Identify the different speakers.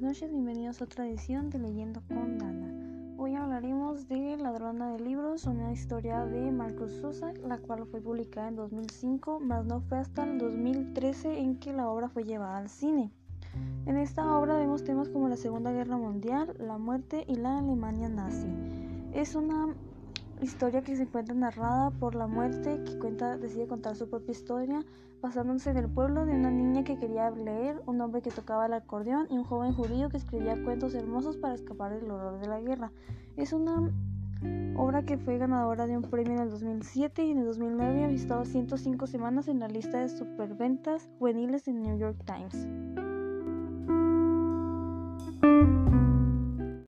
Speaker 1: noches, bienvenidos a otra edición de Leyendo con Dana. Hoy hablaremos de Ladrona de Libros, una historia de Marcos Sosa, la cual fue publicada en 2005, mas no fue hasta el 2013 en que la obra fue llevada al cine. En esta obra vemos temas como la Segunda Guerra Mundial, la muerte y la Alemania nazi. Es una historia que se encuentra narrada por la muerte que cuenta, decide contar su propia historia basándose en el pueblo de una niña que quería leer, un hombre que tocaba el acordeón y un joven judío que escribía cuentos hermosos para escapar del horror de la guerra. Es una obra que fue ganadora de un premio en el 2007 y en el 2009 ha estado 105 semanas en la lista de superventas juveniles en New York Times.